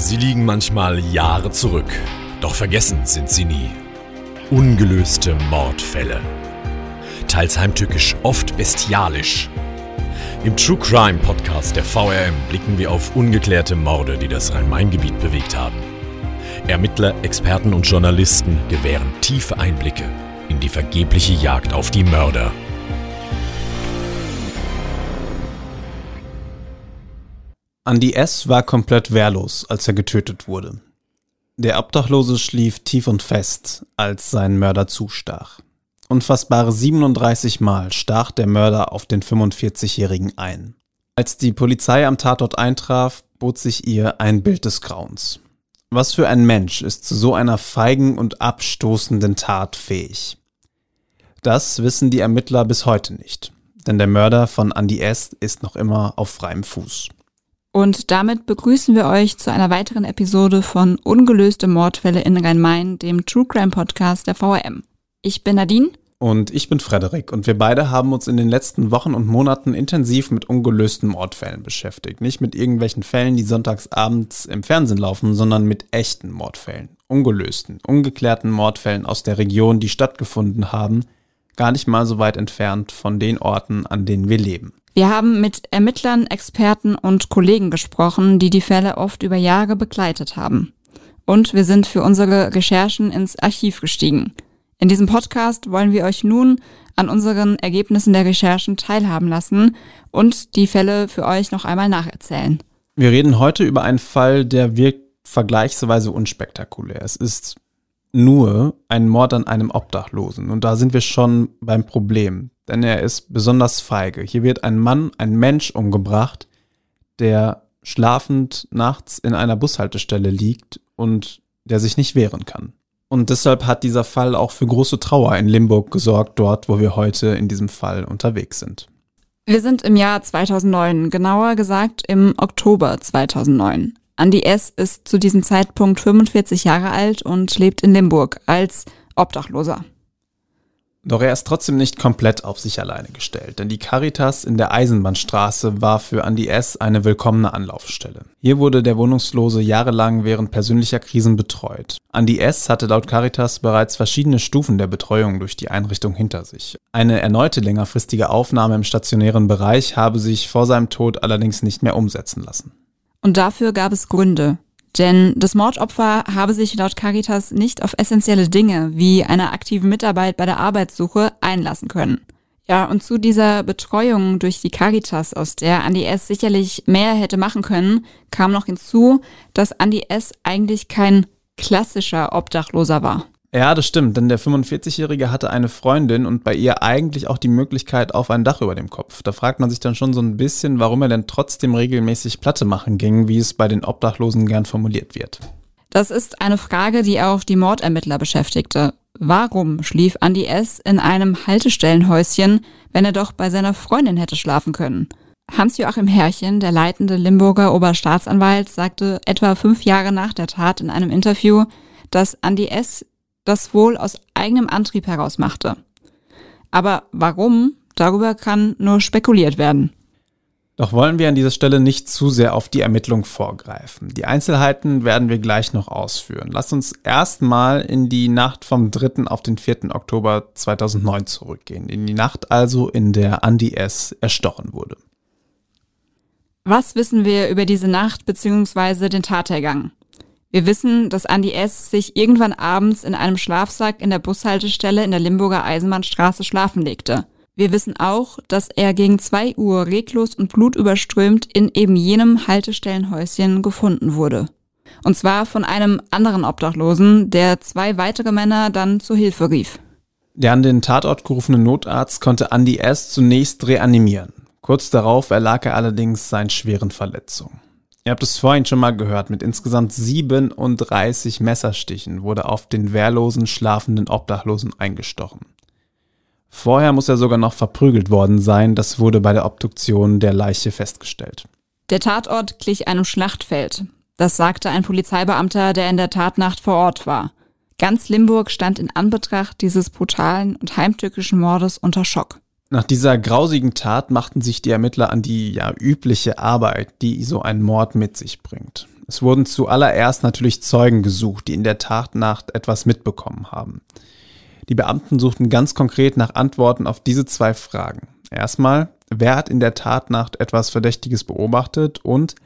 Sie liegen manchmal Jahre zurück, doch vergessen sind sie nie. Ungelöste Mordfälle. Teils heimtückisch, oft bestialisch. Im True Crime Podcast der VRM blicken wir auf ungeklärte Morde, die das Rhein-Main-Gebiet bewegt haben. Ermittler, Experten und Journalisten gewähren tiefe Einblicke in die vergebliche Jagd auf die Mörder. Andy S. war komplett wehrlos, als er getötet wurde. Der Obdachlose schlief tief und fest, als sein Mörder zustach. Unfassbare 37 Mal stach der Mörder auf den 45-Jährigen ein. Als die Polizei am Tatort eintraf, bot sich ihr ein Bild des Grauens. Was für ein Mensch ist zu so einer feigen und abstoßenden Tat fähig? Das wissen die Ermittler bis heute nicht, denn der Mörder von Andy S. ist noch immer auf freiem Fuß. Und damit begrüßen wir euch zu einer weiteren Episode von Ungelöste Mordfälle in Rhein-Main, dem True Crime Podcast der VRM. Ich bin Nadine. Und ich bin Frederik und wir beide haben uns in den letzten Wochen und Monaten intensiv mit ungelösten Mordfällen beschäftigt. Nicht mit irgendwelchen Fällen, die sonntagsabends im Fernsehen laufen, sondern mit echten Mordfällen. Ungelösten, ungeklärten Mordfällen aus der Region, die stattgefunden haben, gar nicht mal so weit entfernt von den Orten, an denen wir leben. Wir haben mit Ermittlern, Experten und Kollegen gesprochen, die die Fälle oft über Jahre begleitet haben. Und wir sind für unsere Recherchen ins Archiv gestiegen. In diesem Podcast wollen wir euch nun an unseren Ergebnissen der Recherchen teilhaben lassen und die Fälle für euch noch einmal nacherzählen. Wir reden heute über einen Fall, der wirkt vergleichsweise unspektakulär. Es ist nur ein Mord an einem Obdachlosen. Und da sind wir schon beim Problem denn er ist besonders feige. Hier wird ein Mann, ein Mensch umgebracht, der schlafend nachts in einer Bushaltestelle liegt und der sich nicht wehren kann. Und deshalb hat dieser Fall auch für große Trauer in Limburg gesorgt, dort, wo wir heute in diesem Fall unterwegs sind. Wir sind im Jahr 2009, genauer gesagt im Oktober 2009. Andy S. ist zu diesem Zeitpunkt 45 Jahre alt und lebt in Limburg als Obdachloser. Doch er ist trotzdem nicht komplett auf sich alleine gestellt, denn die Caritas in der Eisenbahnstraße war für Andy S. eine willkommene Anlaufstelle. Hier wurde der Wohnungslose jahrelang während persönlicher Krisen betreut. Andy S. hatte laut Caritas bereits verschiedene Stufen der Betreuung durch die Einrichtung hinter sich. Eine erneute längerfristige Aufnahme im stationären Bereich habe sich vor seinem Tod allerdings nicht mehr umsetzen lassen. Und dafür gab es Gründe. Denn das Mordopfer habe sich laut Caritas nicht auf essentielle Dinge wie eine aktive Mitarbeit bei der Arbeitssuche einlassen können. Ja, und zu dieser Betreuung durch die Caritas, aus der Andy S. sicherlich mehr hätte machen können, kam noch hinzu, dass Andy S. eigentlich kein klassischer Obdachloser war. Ja, das stimmt, denn der 45-Jährige hatte eine Freundin und bei ihr eigentlich auch die Möglichkeit auf ein Dach über dem Kopf. Da fragt man sich dann schon so ein bisschen, warum er denn trotzdem regelmäßig Platte machen ging, wie es bei den Obdachlosen gern formuliert wird. Das ist eine Frage, die auch die Mordermittler beschäftigte. Warum schlief Andy S. in einem Haltestellenhäuschen, wenn er doch bei seiner Freundin hätte schlafen können? Hans-Joachim Herrchen, der leitende Limburger Oberstaatsanwalt, sagte etwa fünf Jahre nach der Tat in einem Interview, dass Andy S das wohl aus eigenem Antrieb heraus machte. Aber warum, darüber kann nur spekuliert werden. Doch wollen wir an dieser Stelle nicht zu sehr auf die Ermittlung vorgreifen. Die Einzelheiten werden wir gleich noch ausführen. Lass uns erstmal in die Nacht vom 3. auf den 4. Oktober 2009 zurückgehen. In die Nacht also, in der Andy S. erstochen wurde. Was wissen wir über diese Nacht bzw. den Tathergang? Wir wissen, dass Andy S. sich irgendwann abends in einem Schlafsack in der Bushaltestelle in der Limburger Eisenbahnstraße schlafen legte. Wir wissen auch, dass er gegen zwei Uhr reglos und blutüberströmt in eben jenem Haltestellenhäuschen gefunden wurde. Und zwar von einem anderen Obdachlosen, der zwei weitere Männer dann zur Hilfe rief. Der an den Tatort gerufene Notarzt konnte Andy S. zunächst reanimieren. Kurz darauf erlag er allerdings seinen schweren Verletzungen. Ihr habt es vorhin schon mal gehört, mit insgesamt 37 Messerstichen wurde auf den wehrlosen, schlafenden Obdachlosen eingestochen. Vorher muss er sogar noch verprügelt worden sein, das wurde bei der Obduktion der Leiche festgestellt. Der Tatort glich einem Schlachtfeld. Das sagte ein Polizeibeamter, der in der Tatnacht vor Ort war. Ganz Limburg stand in Anbetracht dieses brutalen und heimtückischen Mordes unter Schock. Nach dieser grausigen Tat machten sich die Ermittler an die ja übliche Arbeit, die so ein Mord mit sich bringt. Es wurden zuallererst natürlich Zeugen gesucht, die in der Tatnacht etwas mitbekommen haben. Die Beamten suchten ganz konkret nach Antworten auf diese zwei Fragen. Erstmal, wer hat in der Tatnacht etwas Verdächtiges beobachtet und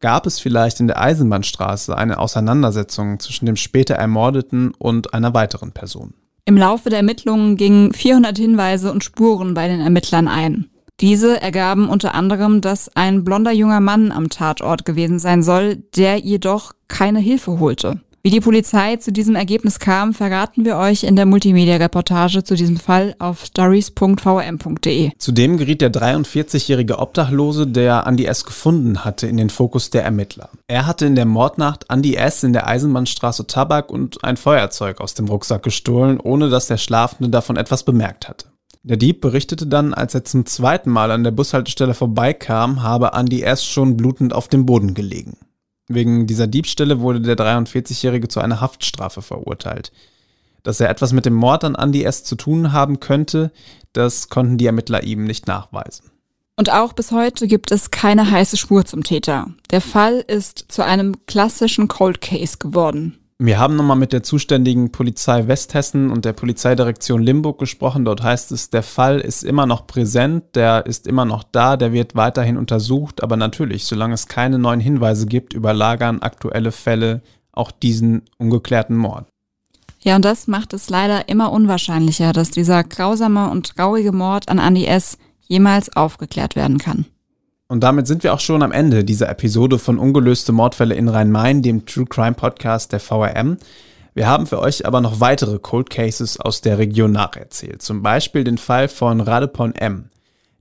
gab es vielleicht in der Eisenbahnstraße eine Auseinandersetzung zwischen dem später Ermordeten und einer weiteren Person? Im Laufe der Ermittlungen gingen 400 Hinweise und Spuren bei den Ermittlern ein. Diese ergaben unter anderem, dass ein blonder junger Mann am Tatort gewesen sein soll, der jedoch keine Hilfe holte. Wie die Polizei zu diesem Ergebnis kam, verraten wir euch in der Multimedia-Reportage zu diesem Fall auf stories.vm.de. Zudem geriet der 43-jährige Obdachlose, der Andy S. gefunden hatte, in den Fokus der Ermittler. Er hatte in der Mordnacht Andy S. in der Eisenbahnstraße Tabak und ein Feuerzeug aus dem Rucksack gestohlen, ohne dass der Schlafende davon etwas bemerkt hatte. Der Dieb berichtete dann, als er zum zweiten Mal an der Bushaltestelle vorbeikam, habe Andy S. schon blutend auf dem Boden gelegen. Wegen dieser Diebstähle wurde der 43-Jährige zu einer Haftstrafe verurteilt. Dass er etwas mit dem Mord an Andy S. zu tun haben könnte, das konnten die Ermittler ihm nicht nachweisen. Und auch bis heute gibt es keine heiße Spur zum Täter. Der Fall ist zu einem klassischen Cold Case geworden. Wir haben nochmal mit der zuständigen Polizei Westhessen und der Polizeidirektion Limburg gesprochen. Dort heißt es, der Fall ist immer noch präsent, der ist immer noch da, der wird weiterhin untersucht. Aber natürlich, solange es keine neuen Hinweise gibt, überlagern aktuelle Fälle auch diesen ungeklärten Mord. Ja, und das macht es leider immer unwahrscheinlicher, dass dieser grausame und traurige Mord an Andy S. jemals aufgeklärt werden kann. Und damit sind wir auch schon am Ende dieser Episode von Ungelöste Mordfälle in Rhein-Main, dem True Crime Podcast der VRM. Wir haben für euch aber noch weitere Cold Cases aus der Region nacherzählt. Zum Beispiel den Fall von Radepon M.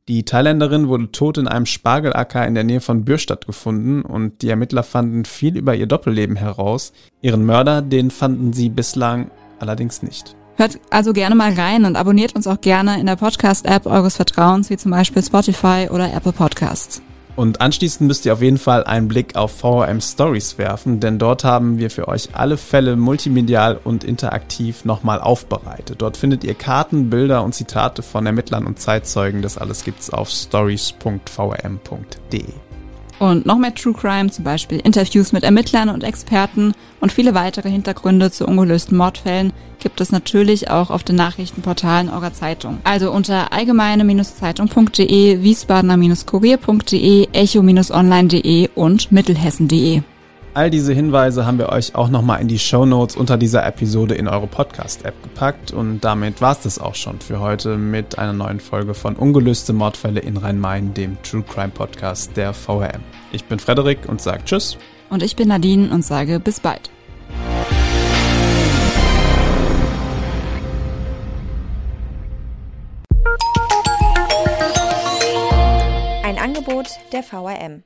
Die Thailänderin wurde tot in einem Spargelacker in der Nähe von Bürstadt gefunden und die Ermittler fanden viel über ihr Doppelleben heraus. Ihren Mörder, den fanden sie bislang allerdings nicht. Hört also gerne mal rein und abonniert uns auch gerne in der Podcast-App eures Vertrauens, wie zum Beispiel Spotify oder Apple Podcasts. Und anschließend müsst ihr auf jeden Fall einen Blick auf VRM Stories werfen, denn dort haben wir für euch alle Fälle multimedial und interaktiv nochmal aufbereitet. Dort findet ihr Karten, Bilder und Zitate von Ermittlern und Zeitzeugen. Das alles gibt's auf stories.vrm.de. Und noch mehr True Crime, zum Beispiel Interviews mit Ermittlern und Experten und viele weitere Hintergründe zu ungelösten Mordfällen gibt es natürlich auch auf den Nachrichtenportalen eurer Zeitung. Also unter allgemeine-zeitung.de, wiesbadener-kurier.de, echo-online.de und mittelhessen.de. All diese Hinweise haben wir euch auch nochmal in die Show Notes unter dieser Episode in eure Podcast-App gepackt. Und damit war es das auch schon für heute mit einer neuen Folge von Ungelöste Mordfälle in Rhein-Main, dem True Crime Podcast der VRM. Ich bin Frederik und sage Tschüss. Und ich bin Nadine und sage bis bald. Der VRM.